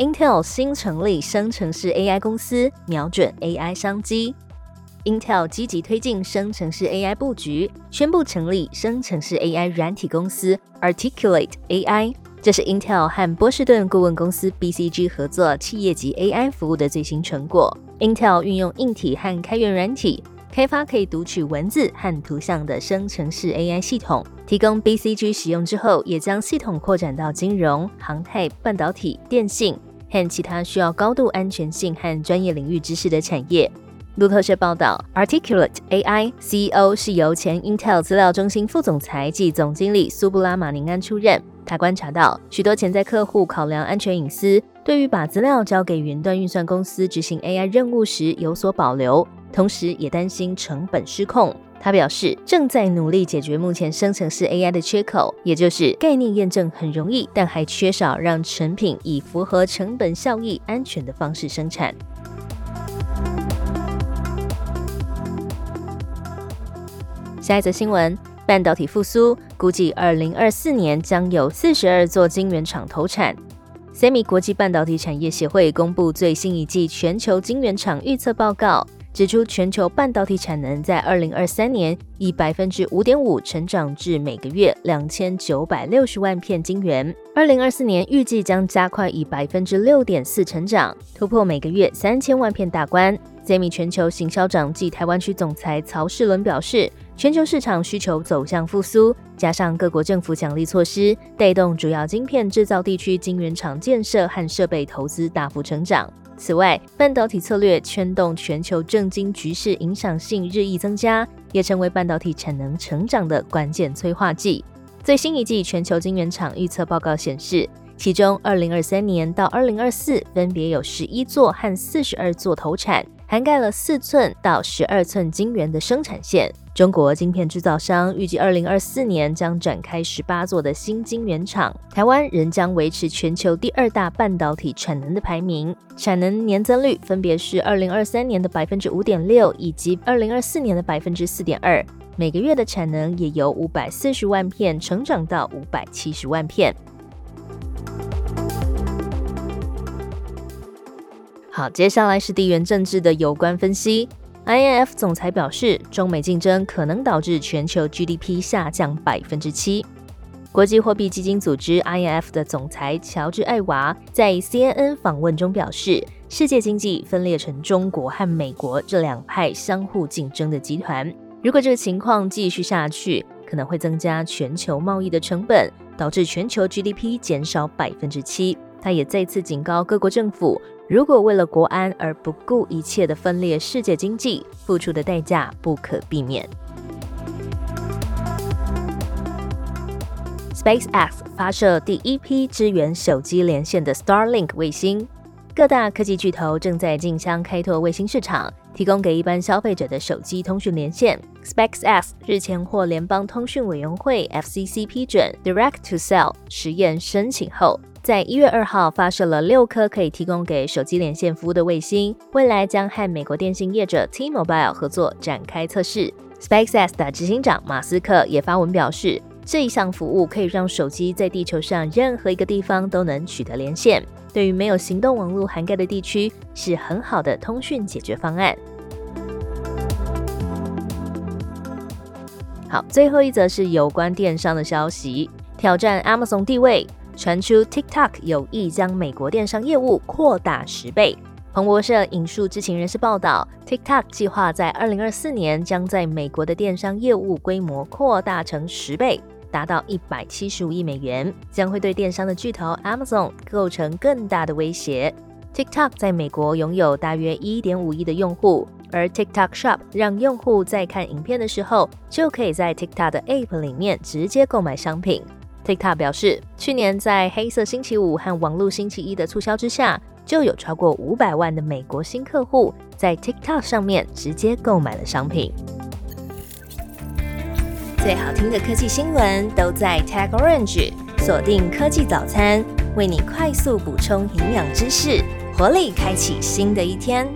Intel 新成立生成式 AI 公司，瞄准 AI 商机。Intel 积极推进生成式 AI 布局，宣布成立生成式 AI 软体公司 Articulate AI。这是 Intel 和波士顿顾问公司 BCG 合作企业级 AI 服务的最新成果。Intel 运用硬体和开源软体。开发可以读取文字和图像的生成式 AI 系统，提供 BCG 使用之后，也将系统扩展到金融、航太、半导体、电信和其他需要高度安全性和专业领域知识的产业。路透社报道，Articulate AI CEO 是由前 Intel 资料中心副总裁及总经理苏布拉马宁安出任。他观察到许多潜在客户考量安全隐私，对于把资料交给云端运算公司执行 AI 任务时有所保留。同时也担心成本失控。他表示，正在努力解决目前生成式 AI 的缺口，也就是概念验证很容易，但还缺少让成品以符合成本效益、安全的方式生产。下一则新闻：半导体复苏，估计二零二四年将有四十二座晶圆厂投产。Semi 国际半导体产业协会公布最新一季全球晶圆厂预测报告。指出，全球半导体产能在二零二三年以百分之五点五成长至每个月两千九百六十万片晶圆。二零二四年预计将加快以百分之六点四成长，突破每个月三千万片大关。Semi 全球行销长暨台湾区总裁曹世伦表示，全球市场需求走向复苏，加上各国政府奖励措施，带动主要晶片制造地区晶圆厂建设和设备投资大幅成长。此外，半导体策略牵动全球政经局势影响性日益增加，也成为半导体产能成长的关键催化剂。最新一季全球晶圆厂预测报告显示，其中2023年到2024分别有11座和42座投产。涵盖了四寸到十二寸晶圆的生产线。中国晶片制造商预计，二零二四年将展开十八座的新晶圆厂。台湾仍将维持全球第二大半导体产能的排名，产能年增率分别是二零二三年的百分之五点六，以及二零二四年的百分之四点二。每个月的产能也由五百四十万片成长到五百七十万片。好，接下来是地缘政治的有关分析。INF 总裁表示，中美竞争可能导致全球 GDP 下降百分之七。国际货币基金组织 INF 的总裁乔治艾娃在 CNN 访问中表示，世界经济分裂成中国和美国这两派相互竞争的集团。如果这个情况继续下去，可能会增加全球贸易的成本，导致全球 GDP 减少百分之七。他也再次警告各国政府。如果为了国安而不顾一切的分裂世界经济，付出的代价不可避免。SpaceX 发射第一批支援手机连线的 Starlink 卫星，各大科技巨头正在竞相开拓卫星市场，提供给一般消费者的手机通讯连线。SpaceX 日前获联邦通讯委员会 FCC 批准 Direct to Cell 实验申请后。在一月二号发射了六颗可以提供给手机连线服务的卫星，未来将和美国电信业者 T-Mobile 合作展开测试。SpaceX 的执行长马斯克也发文表示，这一项服务可以让手机在地球上任何一个地方都能取得连线，对于没有行动网络涵盖的地区是很好的通讯解决方案。好，最后一则是有关电商的消息，挑战 Amazon 地位。传出 TikTok 有意将美国电商业务扩大十倍。彭博社引述知情人士报道，TikTok 计划在二零二四年将在美国的电商业务规模扩大成十倍，达到一百七十五亿美元，将会对电商的巨头 Amazon 构成更大的威胁。TikTok 在美国拥有大约一点五亿的用户，而 TikTok Shop 让用户在看影片的时候，就可以在 TikTok 的 App 里面直接购买商品。TikTok 表示，去年在黑色星期五和网络星期一的促销之下，就有超过五百万的美国新客户在 TikTok 上面直接购买了商品。最好听的科技新闻都在 Tag Orange，锁定科技早餐，为你快速补充营养知识，活力开启新的一天。